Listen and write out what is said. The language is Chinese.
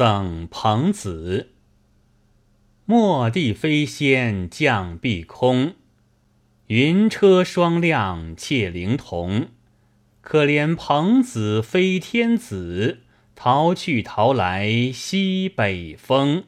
赠彭子。末地飞仙降碧空，云车双亮窃灵童。可怜彭子非天子，逃去逃来西北风。